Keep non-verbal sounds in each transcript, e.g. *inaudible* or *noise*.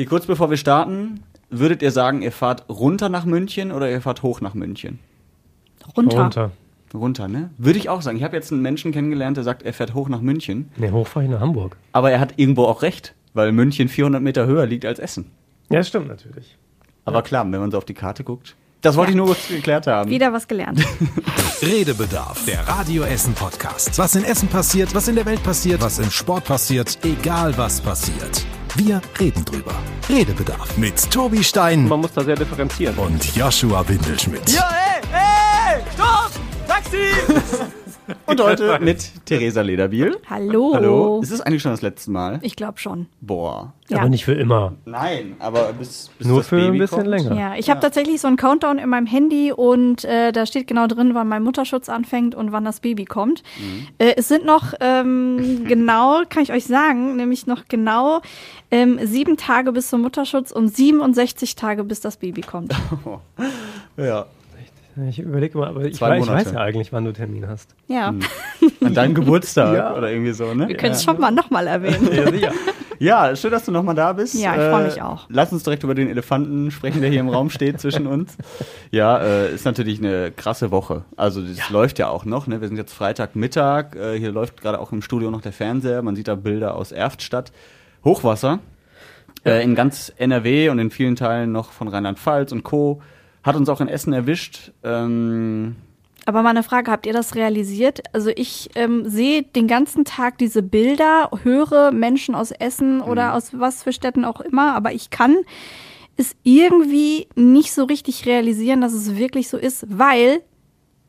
Okay, kurz bevor wir starten, würdet ihr sagen, ihr fahrt runter nach München oder ihr fahrt hoch nach München? Runter. Runter. Runter, ne? Würde ich auch sagen. Ich habe jetzt einen Menschen kennengelernt, der sagt, er fährt hoch nach München. Ne, hoch fahre ich nach Hamburg. Aber er hat irgendwo auch recht, weil München 400 Meter höher liegt als Essen. Ja, stimmt natürlich. Aber klar, wenn man so auf die Karte guckt. Das wollte ich nur kurz geklärt haben. Wieder was gelernt. *laughs* Redebedarf, der Radio Essen Podcast. Was in Essen passiert, was in der Welt passiert, was im Sport passiert, egal was passiert. Wir reden drüber. Redebedarf mit Tobi Stein Man muss da sehr differenzieren. und Joshua Windelschmidt. *laughs* Und heute mit Theresa Lederbiel. Hallo. Hallo. Ist es eigentlich schon das letzte Mal? Ich glaube schon. Boah. Ja. Aber nicht für immer. Nein, aber bis, bis Nur das für Baby ein bisschen kommt. länger. Ja, ich habe tatsächlich so einen Countdown in meinem Handy und äh, da steht genau drin, wann mein Mutterschutz anfängt und wann das Baby kommt. Äh, es sind noch ähm, *laughs* genau, kann ich euch sagen, nämlich noch genau ähm, sieben Tage bis zum Mutterschutz und 67 Tage bis das Baby kommt. *laughs* Ja. Ich überlege mal, aber ich, weiß, ich weiß ja eigentlich, wann du Termin hast. Ja, An deinem *laughs* Geburtstag Ja. oder irgendwie so, ne? wir können es schon mal nochmal erwähnen. *laughs* Ja, sicher. Ja, schön, dass du nochmal da bist. Ja, ich freu mich auch. Lass uns direkt über den Elefanten sprechen, der hier im Raum steht zwischen *laughs* uns. Ja, äh, ist natürlich eine krasse Woche. Also das läuft ja auch noch. Ne? Wir sind jetzt Freitagmittag. Äh, hier läuft gerade auch im Studio noch der Fernseher. Man sieht da Bilder aus Erftstadt. Hochwasser äh, in ganz NRW und in vielen Teilen noch von Rheinland-Pfalz und Co. Hat uns auch in Essen erwischt. Ähm, Aber mal eine Frage, habt ihr das realisiert? Also ich ähm, sehe den ganzen Tag diese Bilder, höre Menschen aus Essen oder aus was für Städten auch immer, aber ich kann es irgendwie nicht so richtig realisieren, dass es wirklich so ist, weil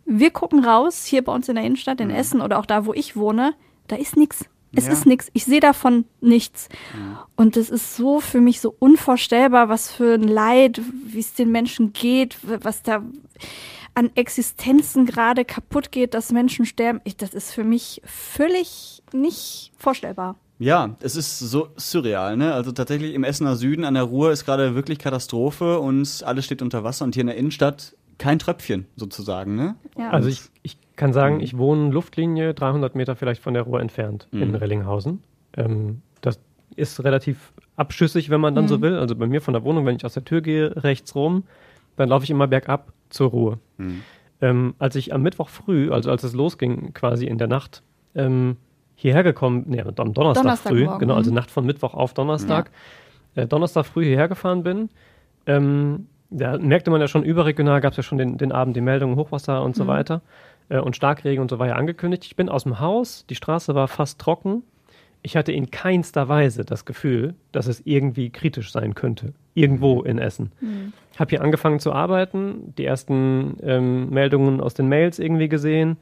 wir gucken raus, hier bei uns in der Innenstadt in Essen oder auch da, wo ich wohne, da ist nichts. Es Ja. ist nichts. Ich sehe davon nichts. Und das ist so für mich so unvorstellbar, was für ein Leid, wie es den Menschen geht, was da an Existenzen gerade kaputt geht, dass Menschen sterben. Ich, das ist für mich völlig nicht vorstellbar. Ja, es ist so surreal, ne? Also tatsächlich im Essener Süden an der Ruhr ist gerade wirklich Katastrophe und alles steht unter Wasser und hier in der Innenstadt kein Tröpfchen sozusagen, ne? Ja. Also ich, ich kann sagen, ich wohne Luftlinie 300 Meter vielleicht von der Ruhr entfernt in Rellinghausen. Ähm, das ist relativ abschüssig, wenn man dann so will. Also bei mir von der Wohnung, wenn ich aus der Tür gehe, rechts rum, dann laufe ich immer bergab zur Ruhe. Ähm, als ich am Mittwoch früh, also als es losging, quasi in der Nacht, ähm, hierher gekommen, nee, am Donnerstag, früh, Donnerstagmorgen, genau, also mhm. Nacht von Mittwoch auf Donnerstag, äh, Donnerstag früh hierher gefahren bin, ähm, da merkte man ja schon überregional, gab es ja schon den, den Abend die Meldungen Hochwasser und so weiter äh, und Starkregen und so war ja angekündigt. Ich bin aus dem Haus, die Straße war fast trocken. Ich hatte in keinster Weise das Gefühl, dass es irgendwie kritisch sein könnte. Irgendwo in Essen. Habe hier angefangen zu arbeiten, die ersten ähm, Meldungen aus den Mails irgendwie gesehen,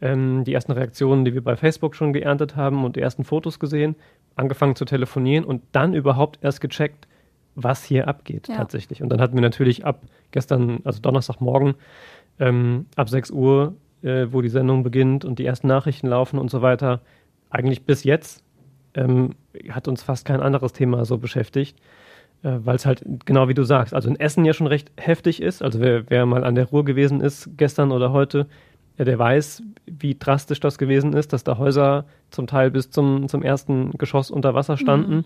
ähm, die ersten Reaktionen, die wir bei Facebook schon geerntet haben und die ersten Fotos gesehen, angefangen zu telefonieren und dann überhaupt erst gecheckt, was hier abgeht Ja. tatsächlich. Und dann hatten wir natürlich ab gestern, also Donnerstagmorgen, ähm, ab 6 Uhr, äh, wo die Sendung beginnt und die ersten Nachrichten laufen und so weiter, eigentlich bis jetzt ähm, hat uns fast kein anderes Thema so beschäftigt, äh, weil es halt genau wie du sagst, also in Essen ja schon recht heftig ist. Also wer, wer mal an der Ruhr gewesen ist, gestern oder heute, äh, der weiß, wie drastisch das gewesen ist, dass da Häuser zum Teil bis zum, zum ersten Geschoss unter Wasser standen,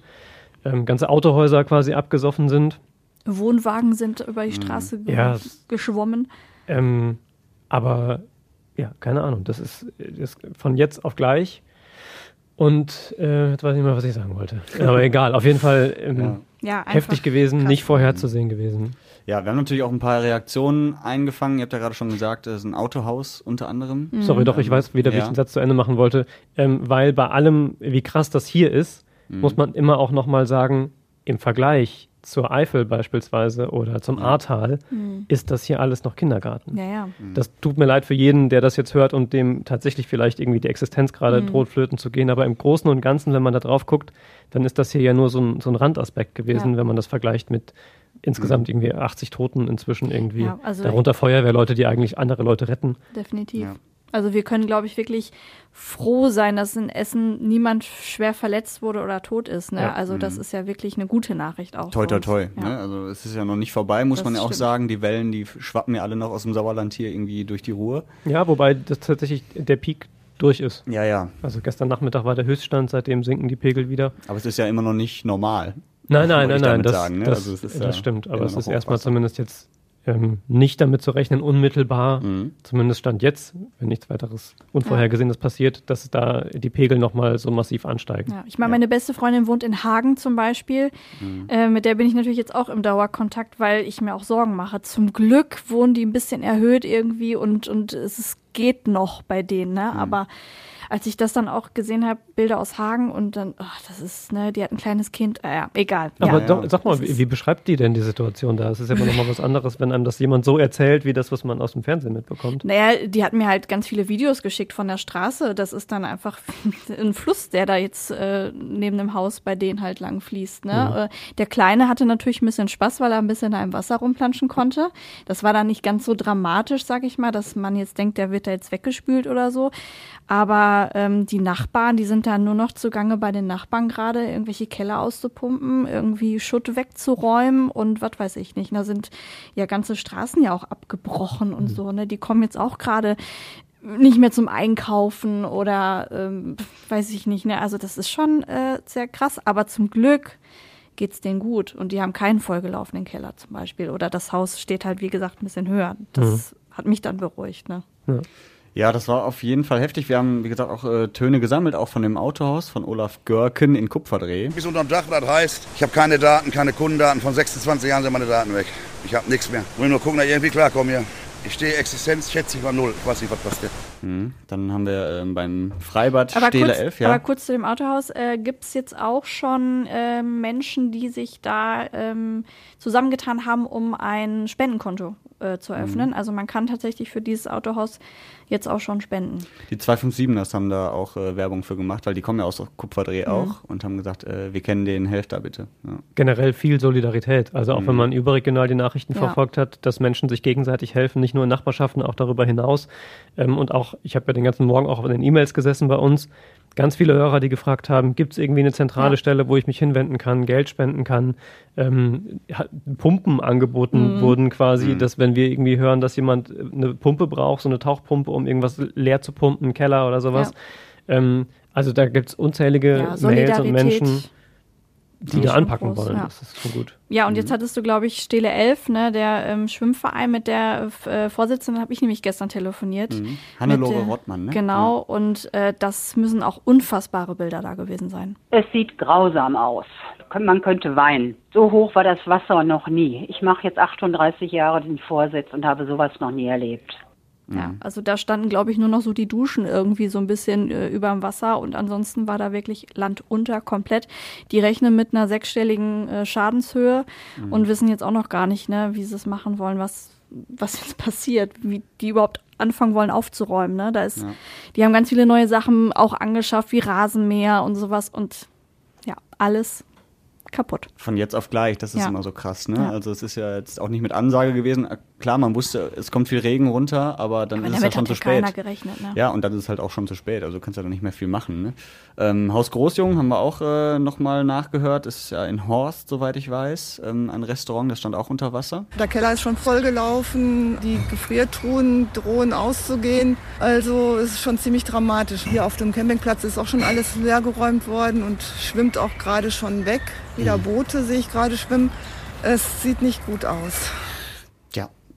ähm, ganze Autohäuser quasi abgesoffen sind. Wohnwagen sind über die Straße ge Ja. geschwommen. Ähm, aber ja, keine Ahnung, das ist, das ist von jetzt auf gleich. Und äh, jetzt weiß ich nicht mehr, was ich sagen wollte. Aber *laughs* egal, auf jeden Fall ähm, Ja. Ja, heftig gewesen, krass. nicht vorherzusehen gewesen. Ja, wir haben natürlich auch ein paar Reaktionen eingefangen. Ihr habt ja gerade schon gesagt, es ist ein Autohaus unter anderem. Sorry, doch, ich weiß wieder, wie ich Ja. den Satz zu Ende machen wollte. Ähm, weil bei allem, wie krass das hier ist, Mhm. muss man immer auch nochmal sagen, im Vergleich zur Eifel beispielsweise oder zum Ahrtal ist das hier alles noch Kindergarten. Ja, ja. Das tut mir leid für jeden, der das jetzt hört und dem tatsächlich vielleicht irgendwie die Existenz gerade Mhm. droht, flöten zu gehen. Aber im Großen und Ganzen, wenn man da drauf guckt, dann ist das hier ja nur so ein, so ein Randaspekt gewesen, Ja. wenn man das vergleicht mit insgesamt irgendwie 80 Toten inzwischen irgendwie. Ja, also- Darunter Feuerwehrleute, die eigentlich andere Leute retten. definitiv. Also wir können, glaube ich, wirklich froh sein, dass in Essen niemand schwer verletzt wurde oder tot ist. Ne? Ja. Also das ist ja wirklich eine gute Nachricht auch. Toi, toi, toi. Ja. Ne? Also es ist ja noch nicht vorbei, muss Das man ja auch stimmt. sagen. Die Wellen, die schwappen ja alle noch aus dem Sauerland hier irgendwie durch die Ruhr. Ja, wobei das tatsächlich der Peak durch ist. Ja, ja. Also gestern Nachmittag war der Höchststand, seitdem sinken die Pegel wieder. Aber es ist ja immer noch nicht normal. Nein, nein, nein, nein, das, sagen, ne? das, Also es ist das ja stimmt. Aber es ist erstmal zumindest jetzt ähm, nicht damit zu rechnen, unmittelbar, Mhm. zumindest stand jetzt, wenn nichts weiteres Unvorhergesehenes passiert, dass da die Pegel nochmal so massiv ansteigen. Ja, ich meine, meine beste Freundin wohnt in Hagen zum Beispiel. Mhm. Äh, mit der bin ich natürlich jetzt auch im Dauerkontakt, weil ich mir auch Sorgen mache. Zum Glück wohnen die ein bisschen erhöht irgendwie und, und es geht noch bei denen, ne? Mhm. Aber als ich das dann auch gesehen habe, Bilder aus Hagen und dann, ach, das ist, ne, die hat ein kleines Kind, äh, ja, egal. Aber ja. doch, sag mal, wie, wie beschreibt die denn die Situation da? Es ist ja immer nochmal was anderes, wenn einem das jemand so erzählt, wie das, was man aus dem Fernsehen mitbekommt. Naja, die hat mir halt ganz viele Videos geschickt von der Straße. Das ist dann einfach *laughs* ein Fluss, der da jetzt äh, neben dem Haus bei denen halt lang fließt. Ne? Äh, der Kleine hatte natürlich ein bisschen Spaß, weil er ein bisschen da im Wasser rumplanschen konnte. Das war dann nicht ganz so dramatisch, sag ich mal, dass man jetzt denkt, der wird da jetzt weggespült oder so. Aber ähm, die Nachbarn, die sind da nur noch zugange bei den Nachbarn gerade, irgendwelche Keller auszupumpen, irgendwie Schutt wegzuräumen und was weiß ich nicht. Da sind ja ganze Straßen ja auch abgebrochen und so. Ne? Die kommen jetzt auch gerade nicht mehr zum Einkaufen oder ähm, weiß ich nicht. Ne? Also das ist schon äh, sehr krass. Aber zum Glück geht's denen gut und die haben keinen vollgelaufenen Keller zum Beispiel. Oder das Haus steht halt, wie gesagt, ein bisschen höher. Das hat mich dann beruhigt. Ne? Ja, das war auf jeden Fall heftig. Wir haben, wie gesagt, auch äh, Töne gesammelt, auch von dem Autohaus von Olaf Görken in Kupferdreh. Bis unterm Dach, das heißt, ich habe keine Daten, keine Kundendaten. Von 26 Jahren sind meine Daten weg. Ich habe nichts mehr. Will nur gucken, dass ich irgendwie klarkomme hier. Ich stehe Existenz, schätze ich mal null. Ich weiß nicht, was passiert. Mhm. Dann haben wir ähm, beim Freibad Aber Stele kurz, 11, ja. aber kurz zu dem Autohaus. Äh, Gibt es jetzt auch schon ähm, Menschen, die sich da ähm, zusammengetan haben, um ein Spendenkonto äh, zu eröffnen? Also man kann tatsächlich für dieses Autohaus jetzt auch schon spenden. Die 257ers haben da auch äh, Werbung für gemacht, weil die kommen ja aus Kupferdreh Mhm. auch und haben gesagt, äh, wir kennen den, helft da bitte. Ja. Generell viel Solidarität. Also auch wenn man überregional die Nachrichten Ja. verfolgt hat, dass Menschen sich gegenseitig helfen, nicht nur in Nachbarschaften, auch darüber hinaus. Ähm, und auch, ich habe ja den ganzen Morgen auch in den E-Mails gesessen bei uns. Ganz viele Hörer, die gefragt haben, gibt es irgendwie eine zentrale Ja. Stelle, wo ich mich hinwenden kann, Geld spenden kann. Ähm, Pumpen angeboten wurden quasi, dass wenn wir irgendwie hören, dass jemand äh, eine Pumpe braucht, so eine Tauchpumpe, um irgendwas leer zu pumpen, einen Keller oder sowas. Ähm, also da gibt es unzählige Ja, Mails und Menschen, die da anpacken groß, wollen. ja. Das ist schon gut. Ja, und jetzt hattest du, glaube ich, Stele 11, ne, der ähm, Schwimmverein mit der äh, Vorsitzenden, habe ich nämlich gestern telefoniert. Mhm. Hannelore Mit, äh, Rottmann, ne? Genau, und äh, das müssen auch unfassbare Bilder da gewesen sein. Es sieht grausam aus. Man könnte weinen. So hoch war das Wasser noch nie. Ich mache jetzt 38 Jahre den Vorsitz und habe sowas noch nie erlebt. Ja, also da standen, glaube ich, nur noch so die Duschen irgendwie so ein bisschen äh, überm Wasser und ansonsten war da wirklich Land unter komplett. Die rechnen mit einer sechsstelligen äh, Schadenshöhe und wissen jetzt auch noch gar nicht, ne, wie sie es machen wollen, was, was jetzt *laughs* passiert, wie die überhaupt anfangen wollen aufzuräumen. Ne? Da ist, Ja. die haben ganz viele neue Sachen auch angeschafft, wie Rasenmäher und sowas und ja, alles kaputt. Von jetzt auf gleich, das ist Ja. immer so krass, ne? Ja. Also es ist ja jetzt auch nicht mit Ansage gewesen. Klar, man wusste, es kommt viel Regen runter, aber dann Aber ist es ja schon zu spät. keiner gerechnet. Ne? Ja, und dann ist es halt auch schon zu spät. Also du kannst ja dann nicht mehr viel machen. Ne? Ähm, Haus Großjung haben wir auch äh, nochmal nachgehört. Ist ja in Horst, soweit ich weiß, ähm, ein Restaurant, das stand auch unter Wasser. Der Keller ist schon vollgelaufen, die Gefriertruhen drohen auszugehen. Also es ist schon ziemlich dramatisch. Hier auf dem Campingplatz ist auch schon alles leergeräumt worden und schwimmt auch gerade schon weg. Wieder Boote sehe ich gerade schwimmen. Es sieht nicht gut aus.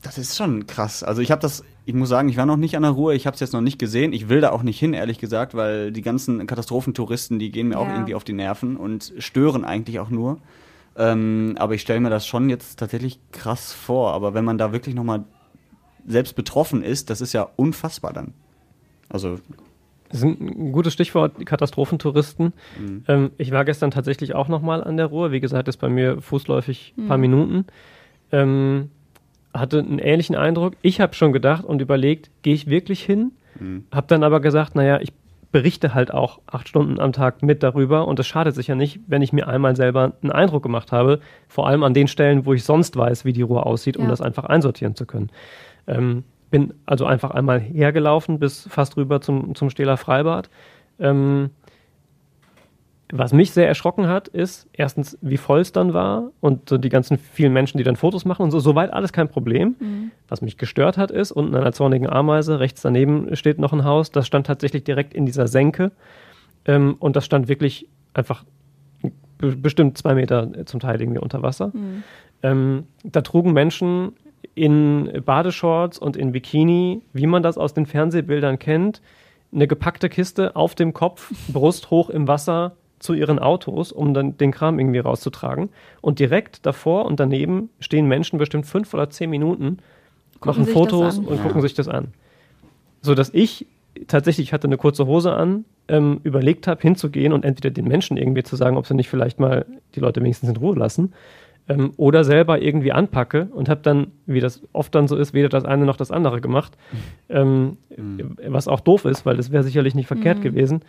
Das ist schon krass. Also ich habe das, ich muss sagen, ich war noch nicht an der Ruhe, ich habe es jetzt noch nicht gesehen. Ich will da auch nicht hin, ehrlich gesagt, weil die ganzen Katastrophentouristen, die gehen mir auch Ja. irgendwie auf die Nerven und stören eigentlich auch nur. Ähm, aber ich stelle mir das schon jetzt tatsächlich krass vor. Aber wenn man da wirklich nochmal selbst betroffen ist, das ist ja unfassbar dann. Also, Das ist ein gutes Stichwort, die Katastrophentouristen. Ähm, ich war gestern tatsächlich auch nochmal an der Ruhr. Wie gesagt, ist bei mir fußläufig ein paar Minuten. Ähm, hatte einen ähnlichen Eindruck. Ich habe schon gedacht und überlegt, gehe ich wirklich hin? Habe dann aber gesagt, naja, ich berichte halt auch acht Stunden am Tag mit darüber und es schadet sich ja nicht, wenn ich mir einmal selber einen Eindruck gemacht habe, vor allem an den Stellen, wo ich sonst weiß, wie die Ruhr aussieht, um Ja. das einfach einsortieren zu können. Ähm, bin also einfach einmal hergelaufen bis fast rüber zum, zum Stähler Freibad. Ähm, was mich sehr erschrocken hat, ist erstens, wie voll es dann war und so die ganzen vielen Menschen, die dann Fotos machen und so. Soweit alles kein Problem. Was mich gestört hat, ist, unten an einer zornigen Ameise, rechts daneben steht noch ein Haus. Das stand tatsächlich direkt in dieser Senke. Ähm, und das stand wirklich einfach be bestimmt zwei Meter zum Teil irgendwie unter Wasser. Mhm. Ähm, da trugen Menschen in Badeshorts und in Bikini, wie man das aus den Fernsehbildern kennt, eine gepackte Kiste auf dem Kopf, Brust hoch im Wasser zu ihren Autos, um dann den Kram irgendwie rauszutragen. Und direkt davor und daneben stehen Menschen bestimmt fünf oder zehn Minuten, gucken machen Fotos und ja. gucken sich das an. So dass ich tatsächlich ich hatte eine kurze Hose an, ähm, überlegt habe, hinzugehen und entweder den Menschen irgendwie zu sagen, ob sie nicht vielleicht mal die Leute wenigstens in Ruhe lassen ähm, oder selber irgendwie anpacke und habe dann, wie das oft dann so ist, weder das eine noch das andere gemacht, *laughs* ähm, mhm. was auch doof ist, weil das wäre sicherlich nicht verkehrt mhm. gewesen.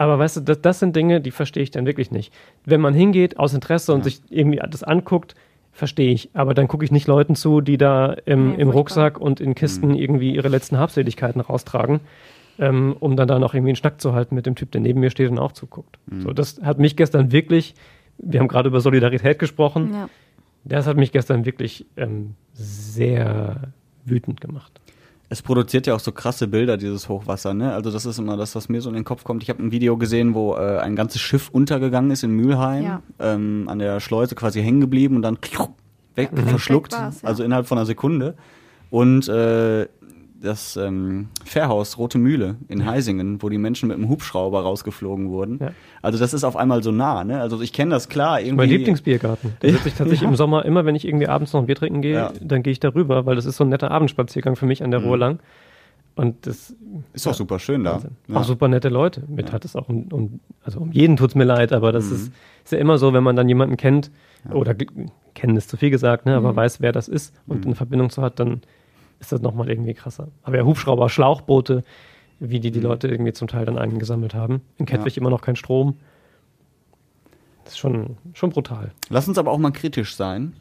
Aber weißt du, das, das, sind Dinge, die verstehe ich dann wirklich nicht. Wenn man hingeht aus Interesse und sich irgendwie das anguckt, verstehe ich. Aber dann gucke ich nicht Leuten zu, die da im, nee, im Rucksack und in Kisten mhm. irgendwie ihre letzten Habseligkeiten raustragen, ähm, um dann da noch irgendwie einen Schnack zu halten mit dem Typ, der neben mir steht und auch zuguckt. Mhm. So, das hat mich gestern wirklich wir haben gerade über Solidarität gesprochen. Ja. Das hat mich gestern wirklich ähm, sehr wütend gemacht. Es produziert ja auch so krasse Bilder, dieses Hochwasser, ne? Also das ist immer das, was mir so in den Kopf kommt. Ich habe ein Video gesehen, wo äh, ein ganzes Schiff untergegangen ist in Mülheim, ja. ähm, an der Schleuse quasi hängen geblieben und dann weg, ja, verschluckt, weg also innerhalb von einer Sekunde. Und äh, das ähm, Fährhaus Rote Mühle in Heisingen, wo die Menschen mit dem Hubschrauber rausgeflogen wurden. Ja. Also das ist auf einmal so nah, ne? Also ich kenne das klar. Irgendwie. Mein Lieblingsbiergarten. Da sitze ich tatsächlich *laughs* ja. im Sommer immer, wenn ich irgendwie abends noch ein Bier trinken gehe, ja. dann gehe ich da rüber, weil das ist so ein netter Abendspaziergang für mich an der mhm. Ruhr lang. Und das ist auch super schön da. Auch super nette Leute. Mit hat es auch um, um, also um jeden tut es mir leid, aber das mhm. ist, ist ja immer so, wenn man dann jemanden kennt, oder kennen ist zu viel gesagt, ne, aber mhm. weiß, wer das ist und mhm. eine Verbindung zu hat, dann ist das nochmal irgendwie krasser. Aber ja, Hubschrauber, Schlauchboote, wie die die mhm. Leute irgendwie zum Teil dann eingesammelt haben. In Kettwig ja. immer noch kein Strom. Das ist schon, schon brutal. Lass uns aber auch mal kritisch sein.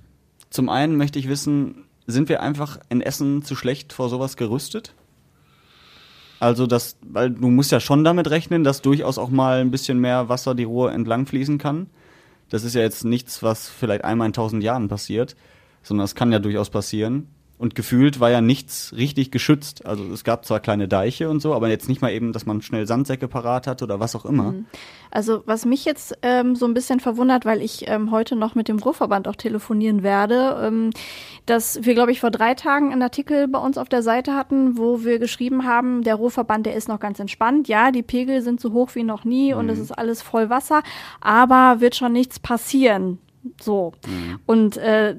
Zum einen möchte ich wissen, sind wir einfach in Essen zu schlecht vor sowas gerüstet? Also das, weil du musst ja schon damit rechnen, dass durchaus auch mal ein bisschen mehr Wasser die Ruhr entlang fließen kann. Das ist ja jetzt nichts, was vielleicht einmal in tausend Jahren passiert, sondern das kann ja durchaus passieren. Und gefühlt war ja nichts richtig geschützt. Also es gab zwar kleine Deiche und so, aber jetzt nicht mal eben, dass man schnell Sandsäcke parat hat oder was auch immer. Mhm. Also was mich jetzt ähm, so ein bisschen verwundert, weil ich ähm, heute noch mit dem Ruhrverband auch telefonieren werde, ähm, dass wir, glaube ich, vor drei Tagen einen Artikel bei uns auf der Seite hatten, wo wir geschrieben haben, der Ruhrverband, der ist noch ganz entspannt. Ja, die Pegel sind so hoch wie noch nie mhm. und es ist alles voll Wasser, aber wird schon nichts passieren. So. Mhm. Und äh,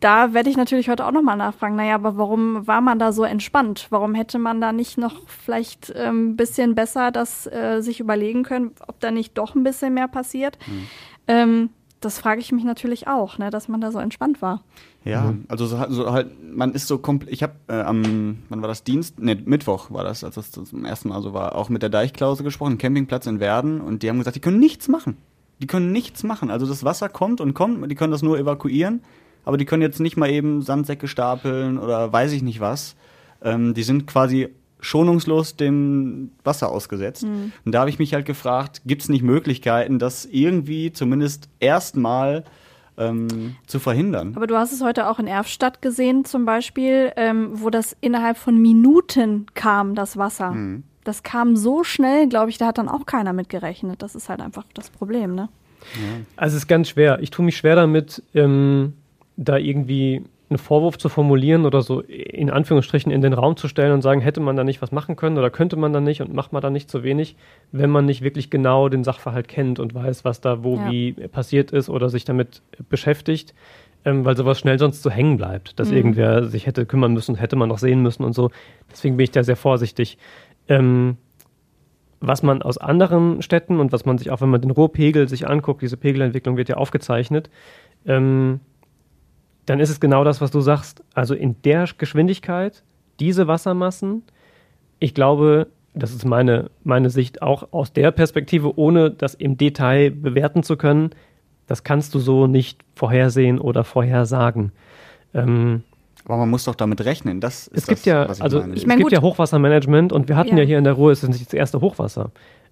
da werde ich natürlich heute auch nochmal nachfragen, naja, aber warum war man da so entspannt? Warum hätte man da nicht noch vielleicht ein ähm, bisschen besser das äh, sich überlegen können, ob da nicht doch ein bisschen mehr passiert? Mhm. Ähm, das frage ich mich natürlich auch, ne, dass man da so entspannt war. Ja, mhm. also so, so, halt, man ist so komplett, ich habe äh, am, wann war das, Dienst? Ne, Mittwoch war das, als das zum ersten Mal so war, auch mit der Deichklause gesprochen, Campingplatz in Werden und die haben gesagt, die können nichts machen. Die können nichts machen. Also das Wasser kommt und kommt, die können das nur evakuieren aber die können jetzt nicht mal eben Sandsäcke stapeln oder weiß ich nicht was. Ähm, die sind quasi schonungslos dem Wasser ausgesetzt. Mhm. Und da habe ich mich halt gefragt, gibt es nicht Möglichkeiten, das irgendwie zumindest erstmal ähm, zu verhindern. Aber du hast es heute auch in Erfstadt gesehen, zum Beispiel, ähm, wo das innerhalb von Minuten kam, das Wasser. Mhm. Das kam so schnell, glaube ich, da hat dann auch keiner mit gerechnet. Das ist halt einfach das Problem, ne? Ja. Also es ist ganz schwer. Ich tue mich schwer damit, ähm, da irgendwie einen Vorwurf zu formulieren oder so in Anführungsstrichen in den Raum zu stellen und sagen, hätte man da nicht was machen können oder könnte man da nicht und macht man da nicht zu wenig, wenn man nicht wirklich genau den Sachverhalt kennt und weiß, was da wo ja. wie passiert ist oder sich damit beschäftigt, ähm, weil sowas schnell sonst so hängen bleibt, dass mhm. irgendwer sich hätte kümmern müssen, hätte man noch sehen müssen und so. Deswegen bin ich da sehr vorsichtig. Ähm, was man aus anderen Städten und was man sich auch, wenn man den Rohpegel sich anguckt, diese Pegelentwicklung wird ja aufgezeichnet, ähm, dann ist es genau das, was du sagst. Also in der Geschwindigkeit, diese Wassermassen, ich glaube, das ist meine, meine Sicht auch aus der Perspektive, ohne das im Detail bewerten zu können, das kannst du so nicht vorhersehen oder vorhersagen. Ähm, aber man muss doch damit rechnen. Das es gibt das, ja, also meine. es gibt ja Hochwassermanagement und wir hatten ja. ja. hier in der Ruhe, es ist nicht das erste Hochwasser.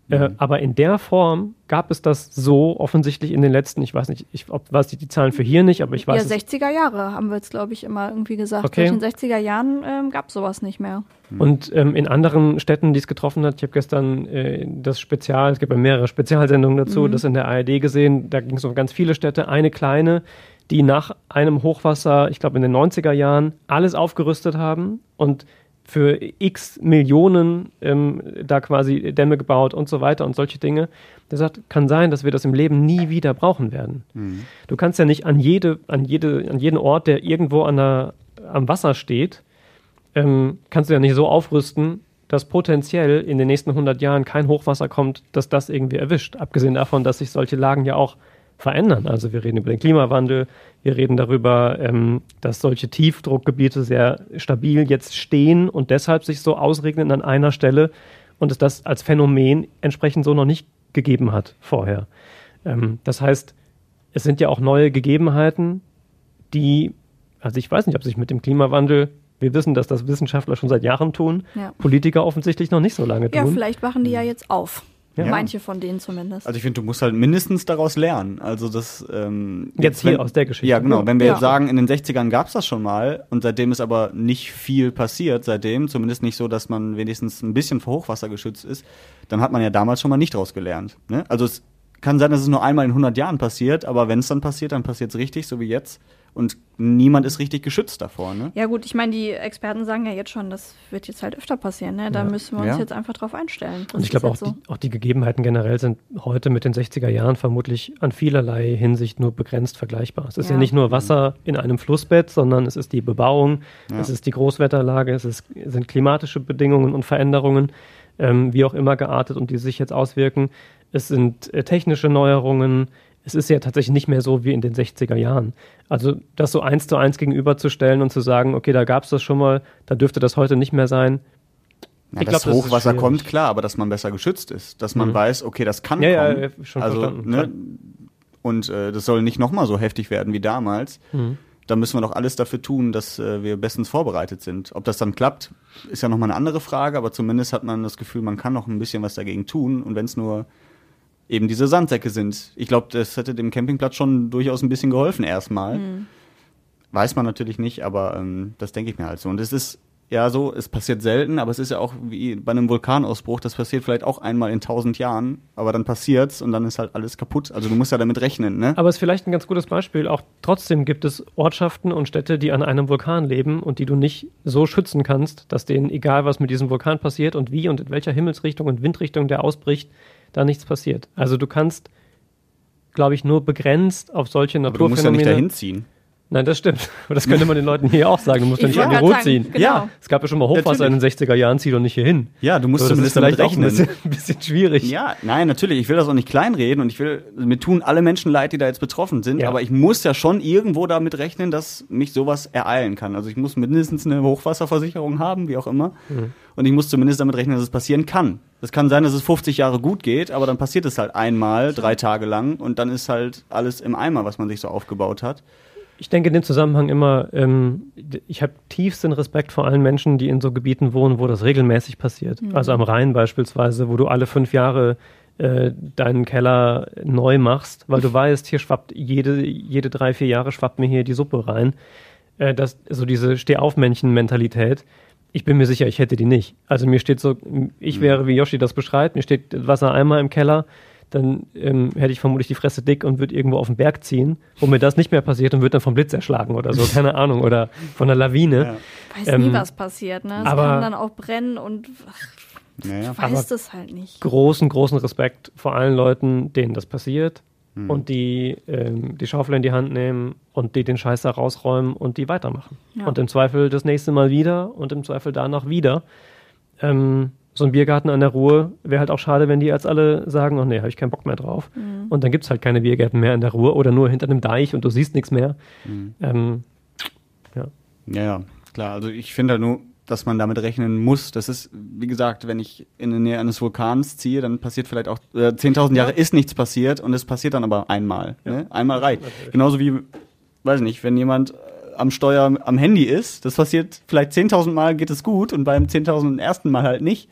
Äh, aber in der Form gab es das so offensichtlich in den letzten, ich weiß nicht, ich ob, weiß die, die Zahlen für hier nicht, aber ich weiß. Ja, es- 60er Jahre haben wir jetzt, glaube ich, immer irgendwie gesagt. Okay. In den 60er Jahren ähm, gab es sowas nicht mehr. Und ähm, in anderen Städten, die es getroffen hat, ich habe gestern äh, das Spezial, es gibt ja mehrere Spezialsendungen dazu, das in der ARD gesehen, da ging es um ganz viele Städte, eine kleine, die nach einem Hochwasser, ich glaube in den 90er Jahren, alles aufgerüstet haben und für x Millionen ähm, da quasi Dämme gebaut und so weiter und solche Dinge. Der sagt, kann sein, dass wir das im Leben nie wieder brauchen werden. Du kannst ja nicht an jede, an jede, an jeden Ort, der irgendwo an der, am Wasser steht, ähm, kannst du ja nicht so aufrüsten, dass potenziell in den nächsten 100 Jahren kein Hochwasser kommt, dass das irgendwie erwischt. Abgesehen davon, dass sich solche Lagen ja auch verändern. Also wir reden über den Klimawandel, wir reden darüber, ähm, dass solche Tiefdruckgebiete sehr stabil jetzt stehen und deshalb sich so ausregnen an einer Stelle und es das als Phänomen entsprechend so noch nicht gegeben hat vorher. Ähm, das heißt, es sind ja auch neue Gegebenheiten, die, also ich weiß nicht, ob sich mit dem Klimawandel, wir wissen, dass das Wissenschaftler schon seit Jahren tun, Ja. Politiker offensichtlich noch nicht so lange Ja, tun. vielleicht wachen die ja jetzt auf. Ja. Manche von denen zumindest. Also ich finde, du musst halt mindestens daraus lernen. Also das ähm, Jetzt hier aus der Geschichte. Ja, genau. Wenn wir Ja. jetzt sagen, in den 60ern gab es das schon mal und seitdem ist aber nicht viel passiert, seitdem, zumindest nicht so, dass man wenigstens ein bisschen vor Hochwasser geschützt ist, dann hat man ja damals schon mal nicht draus gelernt. Ne? Also es kann sein, dass es nur einmal in 100 Jahren passiert, aber wenn es dann passiert, dann passiert es richtig, so wie jetzt. Und niemand ist richtig geschützt davor. Ne? Ja gut, ich meine, die Experten sagen ja jetzt schon, das wird jetzt halt öfter passieren. Ne? Da müssen wir uns Ja. jetzt einfach drauf einstellen. Das Und ich glaube auch, jetzt so. die, auch die Gegebenheiten generell sind heute mit den 60er Jahren vermutlich an vielerlei Hinsicht nur begrenzt vergleichbar. Es ist ja, Ja. nicht nur Wasser in einem Flussbett, sondern es ist die Bebauung, Ja. es ist die Großwetterlage, es ist, sind klimatische Bedingungen und Veränderungen, ähm, wie auch immer geartet und die sich jetzt auswirken. Es sind äh, technische Neuerungen. Es ist ja tatsächlich nicht mehr so wie in den 60er Jahren. Also das so eins zu eins gegenüberzustellen und zu sagen, okay, da gab es das schon mal, da dürfte das heute nicht mehr sein, Ja, Ich dass glaub, das Hochwasser schwierig. kommt, klar, aber dass man besser geschützt ist. Dass man Mhm. weiß, okay, das kann Ja, kommen. ja, schon also, verstanden, ne, und äh, das soll nicht nochmal so heftig werden wie damals. Mhm. Da müssen wir doch alles dafür tun, dass äh, wir bestens vorbereitet sind. Ob das dann klappt, ist ja nochmal eine andere Frage, aber zumindest hat man das Gefühl, man kann noch ein bisschen was dagegen tun. Und wenn es nur eben diese Sandsäcke sind. Ich glaube, das hätte dem Campingplatz schon durchaus ein bisschen geholfen erstmal. Weiß man natürlich nicht, aber ähm, das denke ich mir halt so. Und es ist ja so, es passiert selten, aber es ist ja auch wie bei einem Vulkanausbruch, das passiert vielleicht auch einmal in tausend Jahren, aber dann passiert's und dann ist halt alles kaputt. Also du musst ja damit rechnen, ne? Aber es ist vielleicht ein ganz gutes Beispiel. Auch trotzdem gibt es Ortschaften und Städte, die an einem Vulkan leben und die du nicht so schützen kannst, dass denen, egal was mit diesem Vulkan passiert und wie und in welcher Himmelsrichtung und Windrichtung der ausbricht, da nichts passiert. Also du kannst, glaube ich, nur begrenzt auf solche aber du musst ja Naturphänomene. nicht dahin ziehen. Nein, das stimmt. Aber das könnte man den Leuten hier auch sagen. Du musst ja Ich nicht an die sagen, ziehen. genau. Ja, es gab ja schon mal Hochwasser in den 60er Jahren, zieh doch nicht hier hin. Ja, du musst So, zumindest damit auch ein rechnen. bisschen, ein *laughs* bisschen schwierig. Ja, nein, natürlich. Ich will das auch nicht kleinreden und ich will, mir tun alle Menschen leid, die da jetzt betroffen sind, Ja. aber ich muss ja schon irgendwo damit rechnen, dass mich sowas ereilen kann. Also ich muss mindestens eine Hochwasserversicherung haben, wie auch immer. Mhm. Und ich muss zumindest damit rechnen, dass es passieren kann. Es kann sein, dass es 50 Jahre gut geht, aber dann passiert es halt einmal, drei Tage lang und dann ist halt alles im Eimer, was man sich so aufgebaut hat. Ich denke in dem Zusammenhang immer, ähm, ich habe tiefsten Respekt vor allen Menschen, die in so Gebieten wohnen, wo das regelmäßig passiert. Also am Rhein beispielsweise, wo du alle fünf Jahre äh, deinen Keller neu machst, weil du weißt, hier schwappt jede, jede drei, vier Jahre schwappt mir hier die Suppe rein. Äh, das, so diese Steh-auf-Männchen-Mentalität. Ich bin mir sicher, ich hätte die nicht. Also mir steht so, ich wäre, wie Yoshi das beschreibt, mir steht Wassereimer im Keller, dann ähm, hätte ich vermutlich die Fresse dick und würde irgendwo auf den Berg ziehen, wo mir das nicht mehr passiert und würde dann vom Blitz erschlagen oder so, keine *laughs* Ahnung, oder von der Lawine. Ja. Weiß Ähm, nie, was passiert, ne? Es aber- kann dann auch brennen und ach, Naja. ich weiß das halt nicht. Großen, großen Respekt vor allen Leuten, denen das passiert Hm. und die ähm, die Schaufel in die Hand nehmen und die den Scheiß da rausräumen und die weitermachen. Ja. Und im Zweifel das nächste Mal wieder und im Zweifel danach wieder. Ähm, so ein Biergarten an der Ruhr wäre halt auch schade, wenn die jetzt alle sagen, oh nee, habe ich keinen Bock mehr drauf. Mhm. Und dann gibt's halt keine Biergärten mehr in der Ruhr oder nur hinter einem Deich und du siehst nichts mehr. Hm. Ähm, ja. Ja, ja, klar. Also ich finde halt nur, dass man damit rechnen muss. Das ist, wie gesagt, wenn ich in der Nähe eines Vulkans ziehe, dann passiert vielleicht auch äh, 10.000 Jahre ist nichts passiert und es passiert dann aber einmal. Ne? Einmal reicht. Genauso wie, weiß nicht, wenn jemand am Steuer am Handy ist. Das passiert vielleicht 10.000 Mal geht es gut und beim 10.000 ersten Mal halt nicht.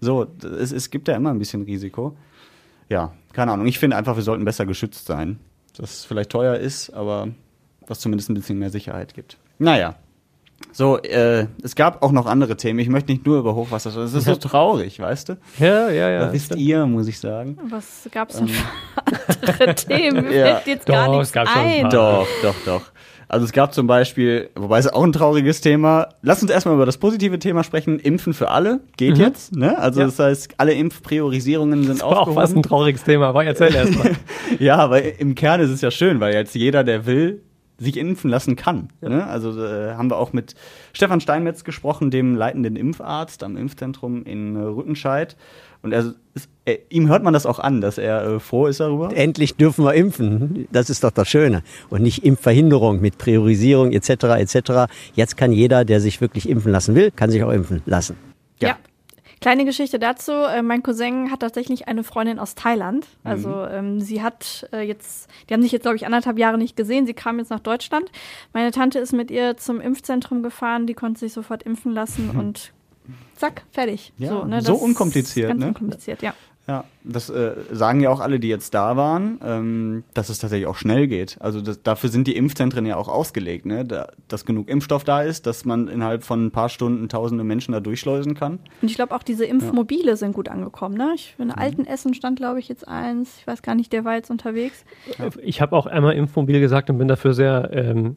So, es, es gibt ja immer ein bisschen Risiko. Ja, keine Ahnung. Ich finde einfach, wir sollten besser geschützt sein. Das vielleicht teuer ist, aber was zumindest ein bisschen mehr Sicherheit gibt. Naja. So, äh, es gab auch noch andere Themen. Ich möchte nicht nur über Hochwasser sprechen. Das ist so traurig, weißt du? Ja, ja, ja. Das wisst ihr, muss ich sagen. Was gab's denn für *laughs* andere Themen? Mir *laughs* ja. fällt jetzt gar Doch, nichts es gab schon ein ein. paar. Doch, doch, doch. Also es gab zum Beispiel, wobei es auch ein trauriges Thema. Lass uns erstmal über das positive Thema sprechen. Impfen für alle geht jetzt. Ne? Also Ja. das heißt, alle Impfpriorisierungen sind Das war auch fast ein aufgehoben. trauriges Thema, aber erzähl erst mal. *laughs* ja, aber im Kern ist es ja schön, weil jetzt jeder, der will, sich impfen lassen kann. Ne? Also äh, haben wir auch mit Stefan Steinmetz gesprochen, dem leitenden Impfarzt am Impfzentrum in Rüttenscheid. Und er ist, äh, ihm hört man das auch an, dass er äh, froh ist darüber. Endlich dürfen wir impfen. Das ist doch das Schöne. Und nicht Impfverhinderung mit Priorisierung etc. etc. Jetzt kann jeder, der sich wirklich impfen lassen will, kann sich auch impfen lassen. Ja. Ja. Kleine Geschichte dazu. Äh, mein Cousin hat tatsächlich eine Freundin aus Thailand. Also ähm, sie hat äh, jetzt, die haben sich jetzt, glaube ich, anderthalb Jahre nicht gesehen. Sie kam jetzt nach Deutschland. Meine Tante ist mit ihr zum Impfzentrum gefahren. Die konnte sich sofort impfen lassen und zack, fertig. Ja, ne, so unkompliziert, ist Ganz ne? unkompliziert, ja. Ja, das äh, sagen ja auch alle, die jetzt da waren, ähm, dass es tatsächlich auch schnell geht. Also das, dafür sind die Impfzentren ja auch ausgelegt, ne? da, dass genug Impfstoff da ist, dass man innerhalb von ein paar Stunden tausende Menschen da durchschleusen kann. Und ich glaube auch diese Impfmobile sind gut angekommen. Ne? Ich, in alten Essen stand, glaube ich, jetzt eins. Ich weiß gar nicht, der war jetzt unterwegs. Ich habe auch einmal Impfmobil gesagt und bin dafür sehr ähm,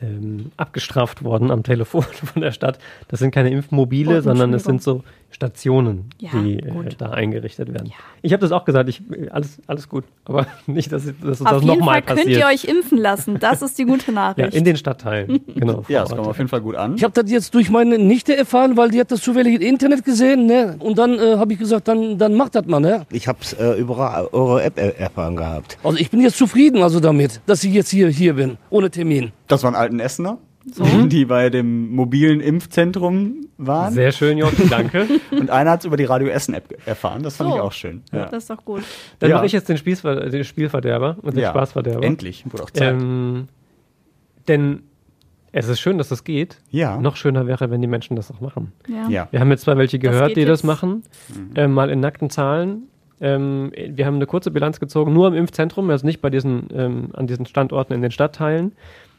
ähm, abgestraft worden am Telefon *laughs* von der Stadt. Das sind keine Impfmobile, Oh, sondern es sind so Stationen, Ja, die äh, da eingerichtet werden. Ja. Ich habe das auch gesagt, ich, alles, alles gut, aber *laughs* nicht, dass, dass das Auf jeden nochmal Fall könnt passiert. ihr euch impfen lassen. Das ist die gute *laughs* ja, Nachricht. in den Stadtteilen, genau. Ja, das kommt auf jeden Fall gut an. Ich habe das jetzt durch meine Nichte erfahren, weil die hat das zufällig im Internet gesehen. Ne? Und dann äh, habe ich gesagt, dann, dann macht das mal. Ne? Ich habe es äh, über eure App äh, erfahren gehabt. Also ich bin jetzt zufrieden also damit, dass ich jetzt hier, hier bin, ohne Termin. Das waren alten Essener, die bei dem mobilen Impfzentrum waren. Sehr schön, Jochen, danke. *laughs* Und einer hat es über die Radio Essen App erfahren. Das fand So. ich auch schön. Ja. Das ist doch gut. Dann Ja. mache ich jetzt den, Spielver den Spielverderber und den Ja. Spaßverderber. Endlich, wurde auch Zeit. Ähm, denn es ist schön, dass das geht. Ja. Noch schöner wäre, wenn die Menschen das auch machen. Ja. ja. Wir haben jetzt zwar welche Das gehört, geht die das jetzt. machen, äh, mal in nackten Zahlen. Ähm, wir haben eine kurze Bilanz gezogen, nur im Impfzentrum, also nicht bei diesen, ähm, an diesen Standorten in den Stadtteilen.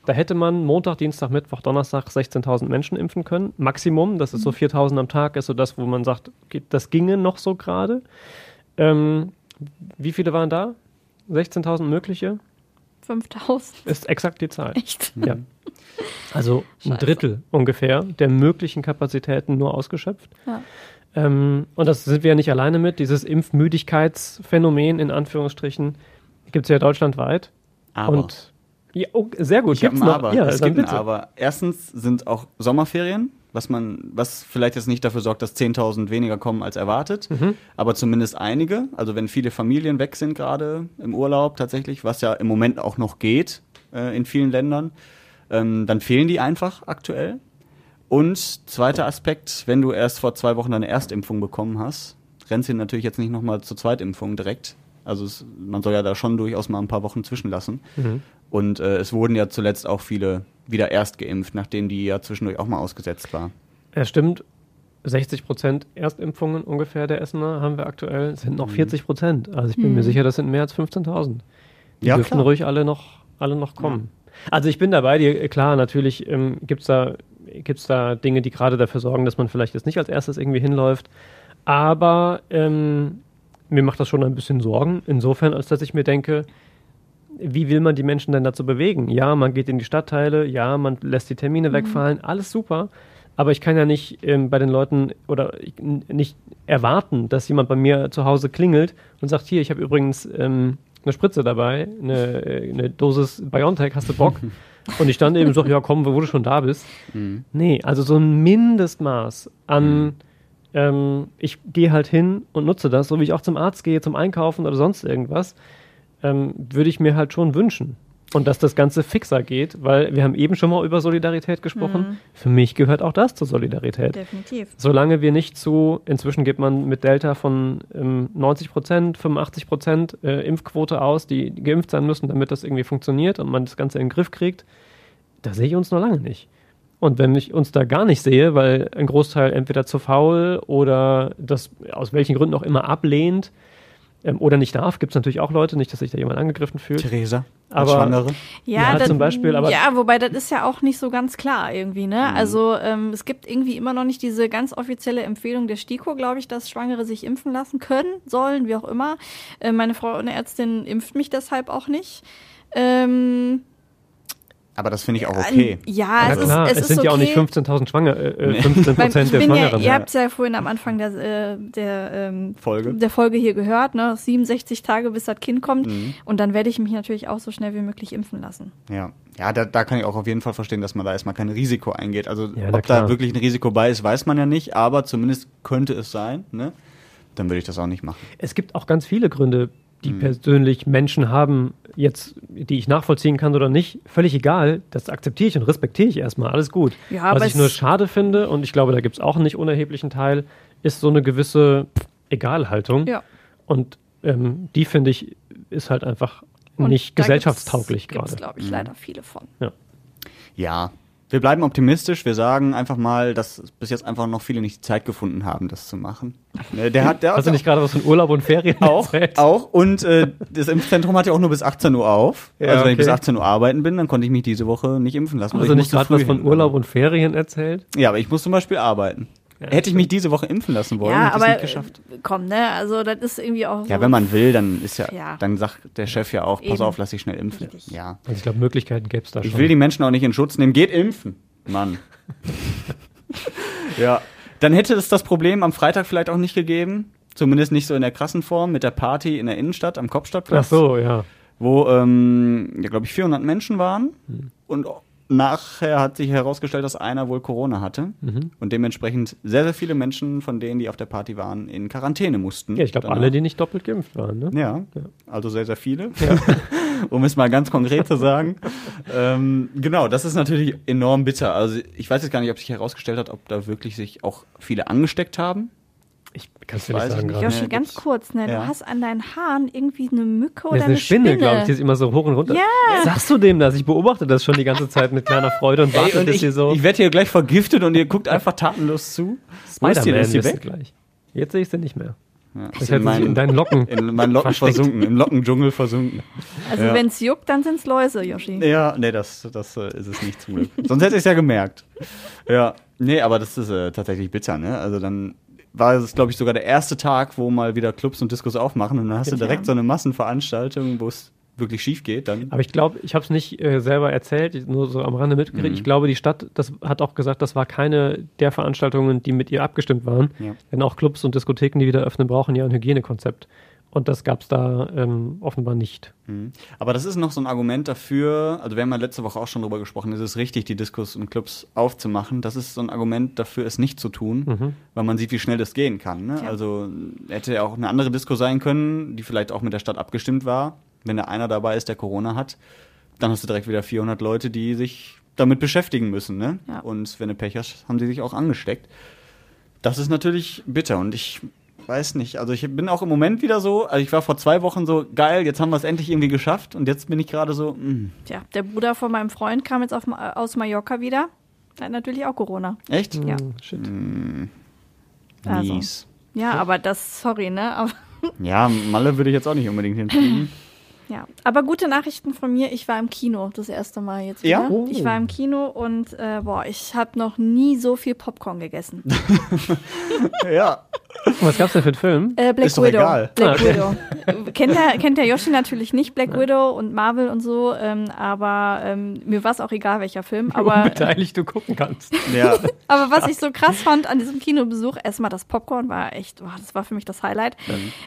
Da hätte man Montag, Dienstag, Mittwoch, Donnerstag 16.000 Menschen impfen können. Maximum, das ist so 4.000 am Tag, ist so das, wo man sagt, okay, das ginge noch so gerade. Ähm, wie viele waren da? 16.000 mögliche? 5000. Ist exakt die Zahl. Echt? Ja. Also ein Scheiße. Drittel ungefähr der möglichen Kapazitäten nur ausgeschöpft. Ja. Ähm, und das sind wir ja nicht alleine mit. Dieses Impfmüdigkeitsphänomen in Anführungsstrichen gibt es ja deutschlandweit. Aber. Und ja, oh, sehr gut. Ich habe ein? Aber. Ja, es gibt ein. Aber. Erstens sind auch Sommerferien, was man, was vielleicht jetzt nicht dafür sorgt, dass 10.000 weniger kommen als erwartet, Mhm. aber zumindest einige. Also wenn viele Familien weg sind gerade im Urlaub tatsächlich, was ja im Moment auch noch geht äh, in vielen Ländern, ähm, dann fehlen die einfach aktuell. Und zweiter Aspekt, wenn du erst vor zwei Wochen deine Erstimpfung bekommen hast, rennst du natürlich jetzt nicht nochmal zur Zweitimpfung direkt. Also es, man soll ja da schon durchaus mal ein paar Wochen zwischenlassen. Mhm. Und äh, es wurden ja zuletzt auch viele wieder erst geimpft, nachdem die ja zwischendurch auch mal ausgesetzt war. Ja, stimmt. 60 Prozent Erstimpfungen ungefähr der Essener haben wir aktuell, sind Mhm. noch 40 Prozent. Also ich bin mir sicher, das sind mehr als 15.000. Die Ja, dürften klar. ruhig alle noch, alle noch kommen. Also ich bin dabei dir, klar, natürlich ähm, gibt es da, gibt's da Dinge, die gerade dafür sorgen, dass man vielleicht jetzt nicht als erstes irgendwie hinläuft. Aber ähm, mir macht das schon ein bisschen Sorgen, insofern, als dass ich mir denke, wie will man die Menschen denn dazu bewegen? Ja, man geht in die Stadtteile, ja, man lässt die Termine wegfallen, alles super. Aber ich kann ja nicht ähm, bei den Leuten oder nicht erwarten, dass jemand bei mir zu Hause klingelt und sagt, hier, ich habe übrigens ähm, eine Spritze dabei, eine, äh, eine Dosis Biontech, hast du Bock? *laughs* und ich dann eben so, ja komm, wo du schon da bist. Nee, also so ein Mindestmaß an, ähm, ich gehe halt hin und nutze das, so wie ich auch zum Arzt gehe, zum Einkaufen oder sonst irgendwas, ähm, würde ich mir halt schon wünschen. Und dass das Ganze fixer geht, weil wir haben eben schon mal über Solidarität gesprochen. Für mich gehört auch das zur Solidarität. Definitiv. Solange wir nicht zu, inzwischen geht man mit Delta von ähm, 90 Prozent, 85 Prozent äh, Impfquote aus, die geimpft sein müssen, damit das irgendwie funktioniert und man das Ganze in den Griff kriegt. da sehe ich uns noch lange nicht. Und wenn ich uns da gar nicht sehe, weil ein Großteil entweder zu faul oder das aus welchen Gründen auch immer ablehnt ähm, oder nicht darf, gibt es natürlich auch Leute, nicht, dass sich da jemand angegriffen fühlt. Theresa, Aber Schwangere. Ja, Ja, das, zum Beispiel, aber- ja, wobei das ist ja auch nicht so ganz klar irgendwie, ne? Also ähm, es gibt irgendwie immer noch nicht diese ganz offizielle Empfehlung der STIKO, glaube ich, dass Schwangere sich impfen lassen können, sollen, wie auch immer. Äh, meine Frau, eine Ärztin, impft mich deshalb auch nicht. Ähm, Aber das finde ich auch okay. ja, Na es klar, ist, es, es, ist sind okay. ja auch nicht 15.000 Schwanger, äh, äh, Nee. 15 Weil Prozent ich der bin ja, Schwangeren. ihr habt es ja vorhin am Anfang der, äh, der, ähm, Folge. der Folge hier gehört, ne? 67 Tage, bis das Kind kommt. Mhm. Und dann werde ich mich natürlich auch so schnell wie möglich impfen lassen. Ja, ja da, da kann ich auch auf jeden Fall verstehen, dass man da erstmal kein Risiko eingeht. Also Ja, ob da wirklich ein Risiko bei ist, weiß man ja nicht, aber zumindest könnte es sein. Ne? Dann würde ich das auch nicht machen. Es gibt auch ganz viele Gründe, die Mhm. persönlich Menschen haben, jetzt, die ich nachvollziehen kann oder nicht, völlig egal. Das akzeptiere ich und respektiere ich erstmal. Alles gut. Ja, Was ich nur schade finde, und ich glaube, da gibt es auch einen nicht unerheblichen Teil, ist so eine gewisse Egalhaltung. Ja. Und ähm, die finde ich, ist halt einfach Und nicht da gesellschaftstauglich gibt's, gibt's, gerade. glaube ich, leider viele von. Ja, wir bleiben optimistisch. Wir sagen einfach mal, dass bis jetzt einfach noch viele nicht die Zeit gefunden haben, das zu machen. Ne, Der hat, der Hast du nicht gerade was von Urlaub und Ferien *laughs* auch, erzählt? auch. Und äh, das Impfzentrum hat ja auch nur bis 18 Uhr auf. Ja, also wenn ich bis 18 Uhr arbeiten bin, dann konnte ich mich diese Woche nicht impfen lassen. ich nicht gerade was von. Urlaub und Ferien erzählt? Ja, aber ich muss zum Beispiel arbeiten. Hätte ich mich diese Woche impfen lassen wollen, Ja, hätte ich nicht geschafft. äh, komm, ne? Also das ist irgendwie auch so. Ja, wenn man will, dann ist ja, Ja. dann sagt der Chef ja auch, pass Eben. auf, lass dich schnell impfen. Richtig. Ja. Also ich glaube, Möglichkeiten gäbe es da Ich schon. will die Menschen auch nicht in Schutz nehmen. Geht impfen, Mann. *laughs* ja. Dann hätte es das Problem am Freitag vielleicht auch nicht gegeben. Zumindest nicht so in der krassen Form mit der Party in der Innenstadt am Kopfstadtplatz. Ach so, ja. Wo, ähm, ja, glaube ich, 400 Menschen waren. Hm. Und nachher hat sich herausgestellt, dass einer wohl Corona hatte. Mhm. Und dementsprechend sehr, sehr viele Menschen von denen, die auf der Party waren, in Quarantäne mussten. Ja, ich glaube, alle, die nicht doppelt geimpft waren. Ne? Ja, also sehr, sehr viele. *laughs* um es mal ganz konkret zu sagen. ähm, genau, das ist natürlich enorm bitter. Also ich weiß jetzt gar nicht, ob sich herausgestellt hat, ob da wirklich sich auch viele angesteckt haben. Ich kann es dir nicht ich sagen nicht. gerade. Joshi, Nee, ganz kurz, ne? Ja. Du hast an deinen Haaren irgendwie eine Mücke oder Das ist eine Spinne, glaube ich, die ist immer so hoch und runter. Ja. Sagst du dem das? Ich beobachte das schon die ganze Zeit mit kleiner Freude und warte, bis ich, ihr so. ich werde hier gleich vergiftet und ihr guckt einfach tatenlos zu. Spider-Man ist du weg? gleich. Jetzt sehe ich sie nicht mehr. Ja, Das ist hätte sich in deinen Locken. in meinen Locken versteckt. versunken, im Lockendschungel versunken. Also Ja. wenn es juckt, dann sind's Läuse, Joshi. Ja, nee, das, das äh, ist es nicht zum Glück. Sonst hätte ich es ja gemerkt. Ja, nee, aber das ist äh, tatsächlich bitter, ne? Also dann war es, glaube ich, sogar der erste Tag, wo mal wieder Clubs und Diskos aufmachen und dann hast du direkt so eine Massenveranstaltung, wo es wirklich schief geht. Dann Aber ich glaube, ich habe es nicht äh, selber erzählt, nur so am Rande mitgekriegt. Mhm. Ich glaube, die Stadt, das hat auch gesagt, das war keine der Veranstaltungen, die mit ihr abgestimmt waren. Ja. Denn auch Clubs und Diskotheken, die wieder öffnen, brauchen ja ein Hygienekonzept. Und das gab es da ähm, offenbar nicht. Mhm. Aber das ist noch so ein Argument dafür, also wir haben ja letzte Woche auch schon drüber gesprochen, ist es richtig, die Diskos und Clubs aufzumachen. Das ist so ein Argument dafür, es nicht zu tun, Mhm. weil man sieht, wie schnell das gehen kann. Ne? Ja. Also hätte ja auch eine andere Disco sein können, die vielleicht auch mit der Stadt abgestimmt war. Wenn da einer dabei ist, der Corona hat, dann hast du direkt wieder 400 Leute, die sich damit beschäftigen müssen. Ne? Ja. Und wenn du Pech hast, haben sie sich auch angesteckt. Das ist natürlich bitter und ich weiß nicht. Also ich bin auch im Moment wieder so, also ich war vor zwei Wochen so, geil, jetzt haben wir es endlich irgendwie geschafft und jetzt bin ich gerade so, mm, Tja, der Bruder von meinem Freund kam jetzt auf, Ma- aus Mallorca wieder. Der hat natürlich auch Corona. echt? Ja. Hm, shit. Also. Mies. Ja, aber das, sorry, ne? Aber, Ja, Malle würde ich jetzt auch nicht unbedingt hinfliegen. *laughs* ja. aber gute Nachrichten von mir. Ich war im Kino das erste Mal jetzt Ja? wieder. Oh. Ich war im Kino und äh, boah, ich habe noch nie so viel Popcorn gegessen. *laughs* ja. Was gab's denn für einen Film? Äh, Black Ist doch Widow. egal. Black Ah, okay. Widow. *laughs* kennt, der, kennt der Yoshi natürlich nicht, Black Widow und Marvel und so, ähm, aber ähm, mir war es auch egal, welcher Film. *laughs* Aber, Unbeteiligt du gucken kannst. Ja. aber was ich so krass fand an diesem Kinobesuch, erstmal das Popcorn war echt, boah, das war für mich das Highlight.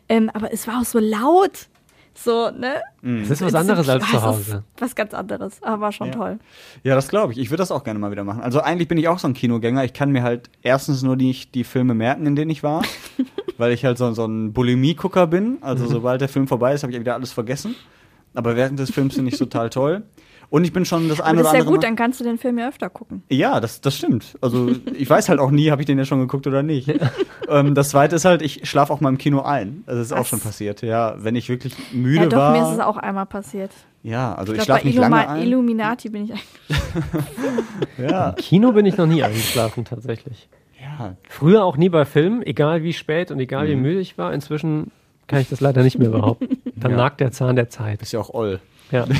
Ähm, aber es war auch so laut. So, ne? Das ist was anderes als zu es Hause. Was ganz anderes, aber war schon Ja. toll. Ja, das glaube ich. Ich würde das auch gerne mal wieder machen. Also eigentlich bin ich auch so ein Kinogänger. Ich kann mir halt erstens nur die, die Filme merken, in denen ich war, *laughs* weil ich halt so, so ein Bulimie-Gucker bin. Also sobald der Film vorbei ist, habe ich wieder alles vergessen. Aber während des Films finde ich total toll. Und ich bin schon das eine das oder ist ja andere. gut, dann kannst du den Film ja öfter gucken. Ja, das, das stimmt. Also ich weiß halt auch nie, habe ich den ja schon geguckt oder nicht. ähm, das zweite ist halt, ich schlafe auch mal im Kino ein. Das ist auch Was? schon passiert. Ja, wenn ich wirklich müde Ja, doch, war. mir ist es auch einmal passiert. ja, also ich, Ich glaube, schlafe bei nicht lange Illuma ein. Illuminati bin ich eigentlich. *laughs* ja, Im Kino bin ich noch nie eingeschlafen, tatsächlich. ja. Früher auch nie bei Filmen, egal wie spät und egal wie müde ich war. Inzwischen kann ich das leider nicht mehr behaupten. Dann Ja. nagt der Zahn der Zeit. Ist ja auch oll. Ja. *laughs*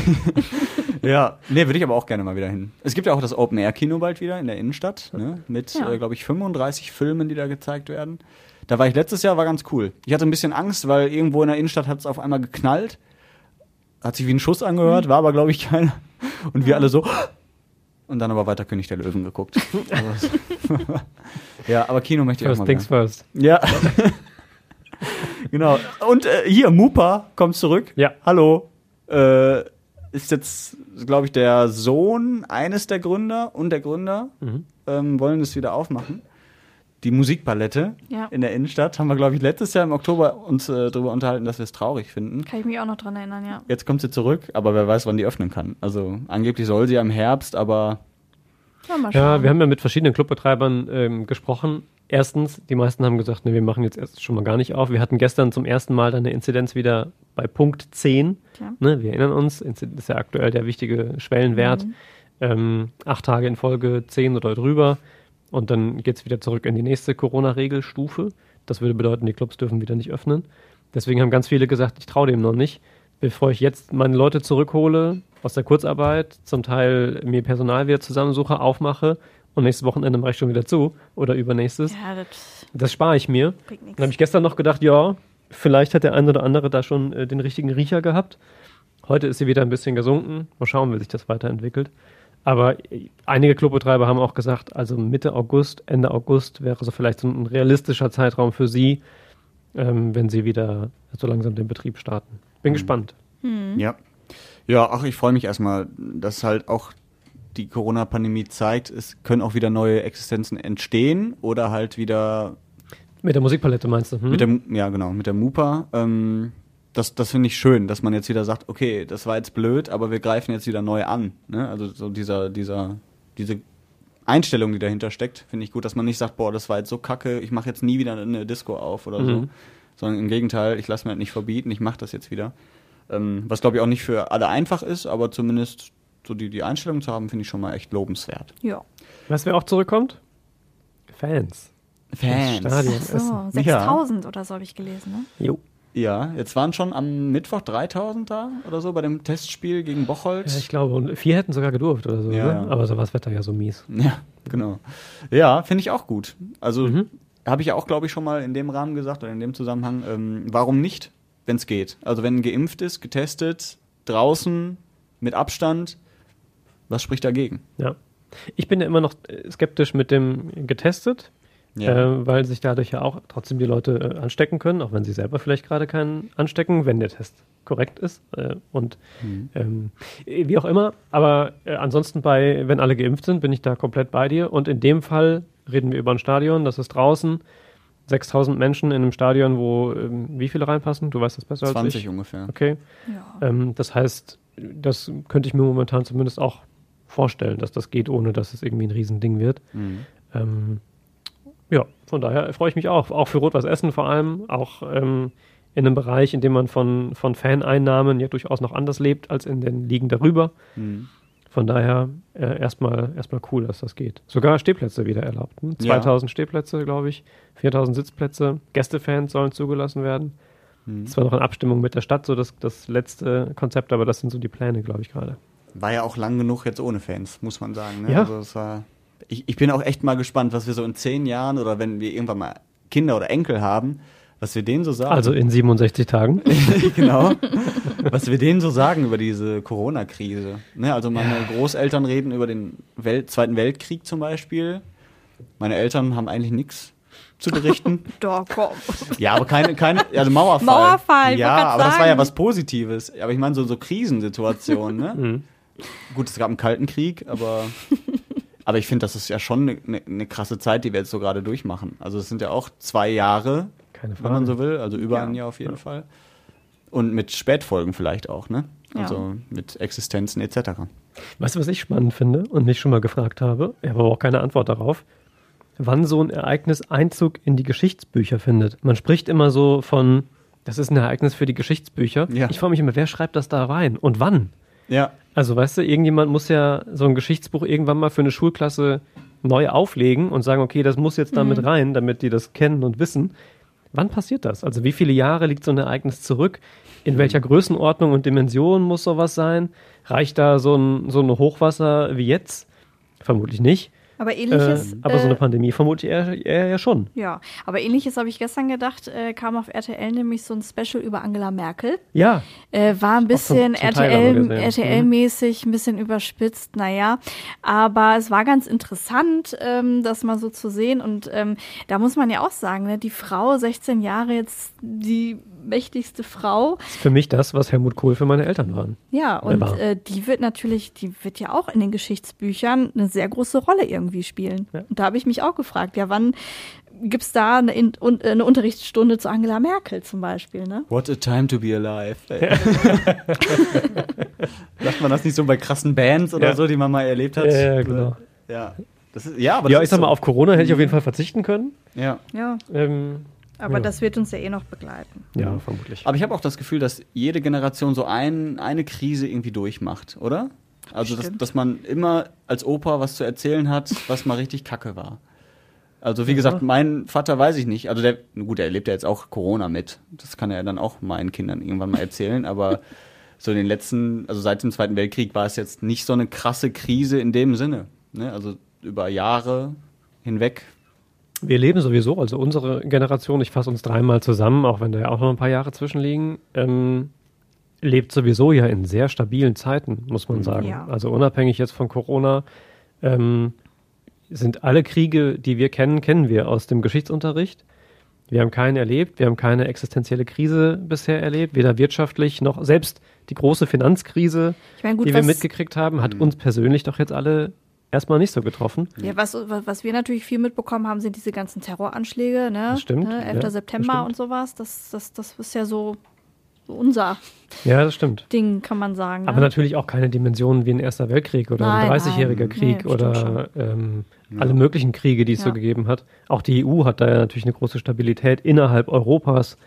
Ja, nee, würde ich aber auch gerne mal wieder hin. Es gibt ja auch das Open-Air-Kino bald wieder in der Innenstadt, ne? mit, Ja. äh, glaube ich, 35 Filmen, die da gezeigt werden. Da war ich letztes Jahr, war ganz cool. Ich hatte ein bisschen Angst, weil irgendwo in der Innenstadt hat es auf einmal geknallt. Hat sich wie ein Schuss angehört, war aber, glaube ich, keiner. Und wir alle so. *gasps* Und dann aber weiter König der Löwen geguckt. *laughs* *laughs* Ja, aber Kino möchte ich auch First mal things first. Ja. genau. Und äh, hier, Mupa kommt zurück. Ja. Hallo. Äh, ist jetzt, glaube ich, der Sohn eines der Gründer und der Gründer Mhm. ähm, wollen es wieder aufmachen. Die Musikpalette Ja. in der Innenstadt haben wir, glaube ich, letztes Jahr im Oktober uns äh, darüber unterhalten, dass wir es traurig finden. Kann ich mich auch noch dran erinnern, ja. Jetzt kommt sie zurück, aber wer weiß, wann die öffnen kann. Also angeblich soll sie ja im Herbst, aber Ja. Ja, wir haben ja mit verschiedenen Clubbetreibern ähm, gesprochen. Erstens, die meisten haben gesagt, ne, wir machen jetzt erst schon mal gar nicht auf. Wir hatten gestern zum ersten Mal dann eine Inzidenz wieder bei Punkt 10. Tja. Ne, wir erinnern uns, Inzidenz ist ja aktuell der wichtige Schwellenwert. Ähm, acht Tage in Folge 10 oder drüber. Und dann geht es wieder zurück in die nächste Corona-Regelstufe. Das würde bedeuten, die Clubs dürfen wieder nicht öffnen. Deswegen haben ganz viele gesagt, ich traue dem noch nicht. Bevor ich jetzt meine Leute zurückhole aus der Kurzarbeit, zum Teil mir Personal wieder zusammensuche, aufmache und nächstes Wochenende mache ich schon wieder zu oder übernächstes. Ja, das Das spare ich mir. Dann habe ich gestern noch gedacht, ja, vielleicht hat der eine oder andere da schon äh, den richtigen Riecher gehabt. Heute ist sie wieder ein bisschen gesunken. Mal schauen, wie sich das weiterentwickelt. Aber äh, einige Clubbetreiber haben auch gesagt, also Mitte August, Ende August wäre so vielleicht so ein realistischer Zeitraum für sie, ähm, wenn sie wieder so langsam den Betrieb starten. Bin gespannt. Ja. Ja, ach, ich freue mich erstmal, dass halt auch die Corona-Pandemie zeigt, es können auch wieder neue Existenzen entstehen oder halt wieder Mit der Musikpalette meinst du? Hm? mit der, ja genau, mit der Mupa. Ähm, das das finde ich schön, dass man jetzt wieder sagt, okay, das war jetzt blöd, aber wir greifen jetzt wieder neu an. Ne? Also so dieser, dieser, diese Einstellung, die dahinter steckt, finde ich gut, dass man nicht sagt, boah, das war jetzt so kacke, ich mache jetzt nie wieder eine Disco auf oder so. Mhm. Sondern im Gegenteil, ich lasse mir halt nicht verbieten, ich mache das jetzt wieder. Ähm, was glaube ich auch nicht für alle einfach ist, aber zumindest so die, die Einstellung zu haben, finde ich schon mal echt lobenswert. Ja. Weißt du, wer auch zurückkommt? Fans. Fans. Stadion. So, Essen. 6000 oder so habe ich gelesen, ne? Jo. Ja, jetzt waren schon am Mittwoch 3000 da oder so bei dem Testspiel gegen Bocholt. Ja, ich glaube, und vier hätten sogar gedurft oder so. Ja, ne? ja. Aber so war das Wetter ja so mies. Ja, genau. Ja, finde ich auch gut. Also Mhm. habe ich ja auch, glaube ich, schon mal in dem Rahmen gesagt oder in dem Zusammenhang, ähm, warum nicht, wenn es geht? Also wenn geimpft ist, getestet, draußen, mit Abstand, was spricht dagegen? Ja. Ich bin ja immer noch äh, skeptisch mit dem getestet, äh, weil sich dadurch ja auch trotzdem die Leute äh, anstecken können, auch wenn sie selber vielleicht gerade keinen anstecken, wenn der Test korrekt ist. Äh, und ähm, äh, wie auch immer. Aber äh, ansonsten bei, wenn alle geimpft sind, bin ich da komplett bei dir. Und in dem Fall reden wir über ein Stadion, das ist draußen. 6000 Menschen in einem Stadion, wo ähm, wie viele reinpassen? Du weißt das besser als 20 ich. ungefähr. Okay. Ja. Ähm, das heißt, das könnte ich mir momentan zumindest auch vorstellen, dass das geht, ohne dass es irgendwie ein Riesending wird. Mhm. Ähm, ja, von daher freue ich mich auch. Auch für Rot-Weiß Essen vor allem. Auch ähm, in einem Bereich, in dem man von, von Faneinnahmen ja durchaus noch anders lebt als in den Ligen darüber. Mhm. Von daher äh, erstmal erstmal cool, dass das geht. Sogar Stehplätze wieder erlaubt. Ne? Ja. 2000 Stehplätze, glaube ich. 4000 Sitzplätze. Gästefans sollen zugelassen werden. Mhm. Das war noch in Abstimmung mit der Stadt, so das, das letzte Konzept, aber das sind so die Pläne, glaube ich, gerade. War ja auch lang genug jetzt ohne Fans, muss man sagen. Ne? Ja. Also es war, ich, ich bin auch echt mal gespannt, was wir so in zehn Jahren oder wenn wir irgendwann mal Kinder oder Enkel haben, was wir denen so sagen. Also in 67 Tagen. *laughs* genau. Was wir denen so sagen über diese Corona-Krise. Ne, also meine Großeltern reden über den Welt Zweiten Weltkrieg zum Beispiel. Meine Eltern haben eigentlich nichts zu berichten. *laughs* Doch, komm. ja, aber keine, keine, also Mauerfall. Mauerfall, Ja, aber das war ja sagen. was Positives. Aber ich meine so, so Krisensituationen, ne? Mhm. Gut, es gab einen Kalten Krieg, aber, *laughs* aber ich finde, das ist ja schon eine ne, ne krasse Zeit, die wir jetzt so gerade durchmachen. Also es sind ja auch zwei Jahre, Keine wenn man so will, also über Ja. ein Jahr auf jeden Fall. Und mit Spätfolgen vielleicht auch, ne? Ja. Also mit Existenzen etc. Weißt du, was ich spannend finde und mich schon mal gefragt habe? Ich habe aber auch keine Antwort darauf. Wann so ein Ereignis Einzug in die Geschichtsbücher findet. Man spricht immer so von, das ist ein Ereignis für die Geschichtsbücher. Ja. Ich frage mich immer, wer schreibt das da rein und wann? Ja. Also, weißt du, irgendjemand muss ja so ein Geschichtsbuch irgendwann mal für eine Schulklasse neu auflegen und sagen, okay, das muss jetzt damit rein, damit die das kennen und wissen. Wann passiert das? Also, wie viele Jahre liegt so ein Ereignis zurück? In welcher Größenordnung und Dimension muss sowas sein? Reicht da so ein, so ein Hochwasser wie jetzt? Vermutlich nicht. Aber Äh, ähnliches. aber so eine äh, Pandemie vermutlich eher, eher ja schon. Ja, aber ähnliches habe ich gestern gedacht, äh, kam auf RTL nämlich so ein Special über Angela Merkel. Ja, Äh, war ein bisschen aber RTL. RTL-mäßig, ein bisschen überspitzt, naja. Aber es war ganz interessant, ähm, das mal so zu sehen. Und ähm, da muss man ja auch sagen, ne, die Frau, 16 Jahre jetzt die mächtigste Frau, ist für mich das, was Helmut Kohl für meine Eltern waren. ja, und war. äh, die wird natürlich, die wird ja auch in den Geschichtsbüchern eine sehr große Rolle irgendwie spielen. Ja. Und da habe ich mich auch gefragt, ja, wann gibt's da eine, In un äh, eine Unterrichtsstunde zu Angela Merkel zum Beispiel, ne? What a time to be alive. *laughs* Sagt man das nicht so bei krassen Bands oder Ja. so, die man mal erlebt hat? Ja, ja, genau. Ja. Das ist, ja, aber ja, ich ist sag mal, so. auf Corona hätte ich auf jeden Fall verzichten können. Ja. Ja, Ähm, aber Ja. das wird uns ja eh noch begleiten. ja, vermutlich. Aber ich habe auch das Gefühl, dass jede Generation so ein, eine Krise irgendwie durchmacht, oder? Also, dass, dass man immer als Opa was zu erzählen hat, was mal richtig kacke war. Also, wie gesagt, mein Vater weiß ich nicht. Also, der, gut, der erlebt ja jetzt auch Corona mit. Das kann er dann auch meinen Kindern irgendwann mal erzählen. Aber so in den letzten, also seit dem Zweiten Weltkrieg war es jetzt nicht so eine krasse Krise in dem Sinne. Ne? Also, über Jahre hinweg. Wir leben sowieso, also unsere Generation, ich fasse uns dreimal zusammen, auch wenn da ja auch noch ein paar Jahre zwischenliegen, ähm, lebt sowieso ja in sehr stabilen Zeiten, muss man sagen. Ja. Also unabhängig jetzt von Corona, ähm, sind alle Kriege, die wir kennen, kennen wir aus dem Geschichtsunterricht. Wir haben keinen erlebt, wir haben keine existenzielle Krise bisher erlebt, weder wirtschaftlich noch selbst die große Finanzkrise, Ich meine, gut, die wir mitgekriegt haben, hat uns persönlich doch jetzt alle erstmal nicht so getroffen. Ja, was, was wir natürlich viel mitbekommen haben, sind diese ganzen Terroranschläge, ne? Das stimmt, Ne? ja, 11. das September stimmt. und sowas. Das, das, das ist ja so, so unser Ja, das stimmt. Ding, kann man sagen. Aber ne? natürlich auch keine Dimensionen wie ein Erster Weltkrieg oder Nein, ein 30-jähriger nein. Krieg Nee, oder ähm, alle möglichen Kriege, die es so Ja. gegeben hat. Auch die EU hat da ja natürlich eine große Stabilität innerhalb Europas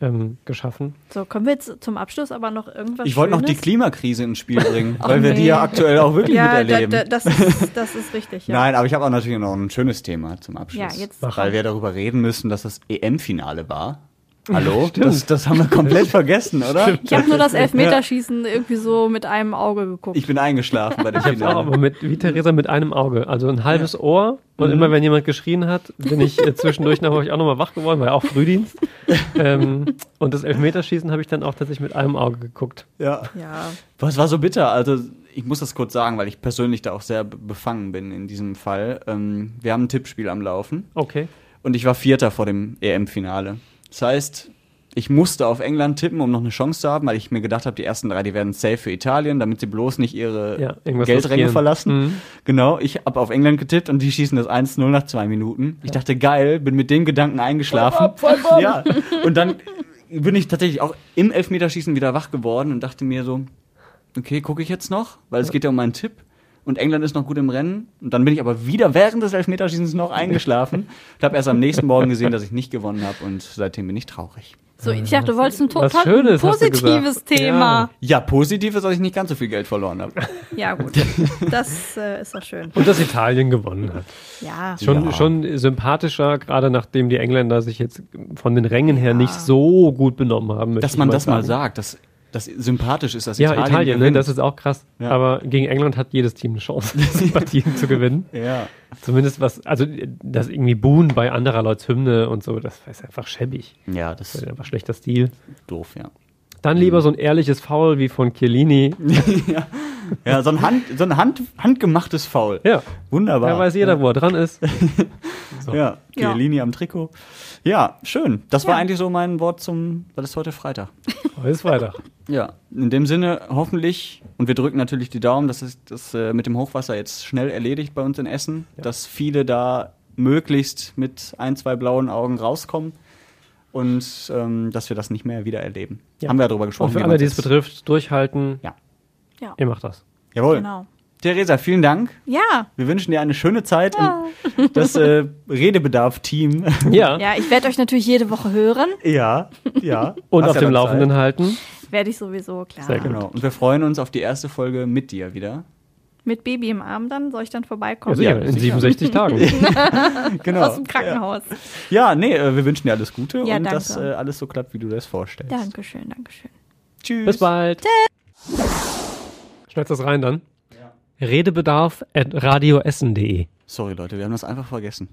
ähm, geschaffen. So, können wir jetzt zum Abschluss aber noch irgendwas Ich wollte noch die? Klimakrise ins Spiel *laughs* bringen, Ach weil wir die nee. ja aktuell auch wirklich ja, da, miterleben. da, das, ist, das ist richtig, ja. Nein, aber ich habe auch natürlich noch ein schönes Thema zum Abschluss. Ja, jetzt weil wir darüber reden müssen, dass das EM-Finale war. Hallo? das, das haben wir komplett *laughs* vergessen, oder? Ich habe nur das Elfmeterschießen irgendwie so mit einem Auge geguckt. Ich bin eingeschlafen bei dem Ich habe auch, aber Finale. mit, wie Theresa mit einem Auge. Also ein halbes Ohr und Mhm. immer wenn jemand geschrien hat, bin ich äh, zwischendurch noch ich auch nochmal wach geworden, war ja auch Frühdienst. *laughs* ähm, und das Elfmeterschießen habe ich dann auch tatsächlich mit einem Auge geguckt. Ja. Ja, Boah, es war so bitter. Also, ich muss das kurz sagen, weil ich persönlich da auch sehr be- befangen bin in diesem Fall. Ähm, wir haben ein Tippspiel am Laufen Okay. und ich war Vierter vor dem EM-Finale. Das heißt, ich musste auf England tippen, um noch eine Chance zu haben, weil ich mir gedacht habe, die ersten drei, die werden safe für Italien, damit sie bloß nicht ihre Ja, Geldränge verlassen. Mhm. Genau, ich habe auf England getippt und die schießen das 1-0 nach zwei Minuten. Ich dachte, geil, bin mit dem Gedanken eingeschlafen. *laughs* Ja, und dann bin ich tatsächlich auch im Elfmeterschießen wieder wach geworden und dachte mir so, okay, gucke ich jetzt noch, weil es geht ja um meinen Tipp. Und England ist noch gut im Rennen. Und dann bin ich aber wieder während des Elfmeterschießens noch eingeschlafen. Und habe erst am nächsten Morgen gesehen, dass ich nicht gewonnen habe. Und seitdem bin ich traurig. so, ich dachte, du wolltest ein Was total positives. Thema. Ja, positiv ist, dass ich nicht ganz so viel Geld verloren habe. Ja, gut. *laughs* Das äh, ist doch schön. Und dass Italien gewonnen hat. Ja. Schon, Ja. schon sympathischer, gerade nachdem die Engländer sich jetzt von den Rängen her nicht so gut benommen haben. Dass man das mal sagt, dass das sympathisch ist, dass Ja, Italien, Italien, ne, gewinnt. das ist auch krass. Ja. Aber gegen England hat jedes Team eine Chance, *laughs* *laughs* Partien zu gewinnen. Ja. Zumindest was, also das irgendwie Buhen bei anderer Leuts Hymne und so, das ist einfach schäbig. Ja, das Das ist ist einfach schlechter Stil. doof, ja. Dann lieber so ein ehrliches Foul wie von Chiellini. *laughs* Ja, so ein, Hand, so ein Hand, handgemachtes Foul. Ja, Wunderbar. da weiß jeder, wo er dran ist. *laughs* Ja, Ja. Chiellini am Trikot. Ja, schön. Das war Ja. eigentlich so mein Wort zum, weil es heute Freitag. *laughs* Heute ist Freitag. Ja, in dem Sinne hoffentlich, und wir drücken natürlich die Daumen, dass es das äh, mit dem Hochwasser jetzt schnell erledigt bei uns in Essen, dass viele da möglichst mit ein, zwei blauen Augen rauskommen und ähm, dass wir das nicht mehr wieder erleben. Ja. Haben wir ja darüber Und gesprochen. für wie alle, die es das- betrifft, durchhalten. Ja. Ja. Ihr macht das. Jawohl. Genau. Theresa, vielen Dank. Ja. Wir wünschen dir eine schöne Zeit und das äh, *laughs* Redebedarf-Team. Ja. Ja, ich werde euch natürlich jede Woche hören. ja, ja. Und Hast auf ja dem Laufenden Zeit. halten. Werde ich sowieso, klar. Sehr gut. Genau. Und wir freuen uns auf die erste Folge mit dir wieder. Mit Baby im Arm dann, soll ich dann Ja, vorbeikommen? sicher, Ja, in sicher. 67 Tagen. *laughs* Genau. Aus dem Krankenhaus. Ja, nee, äh, wir wünschen dir alles Gute Ja, und danke. dass äh, alles so klappt, wie du das vorstellst. Dankeschön, Dankeschön. Tschüss. Bis bald. Schneidest das rein dann? Redebedarf at radioessen.de. Sorry, Leute, wir haben das einfach vergessen.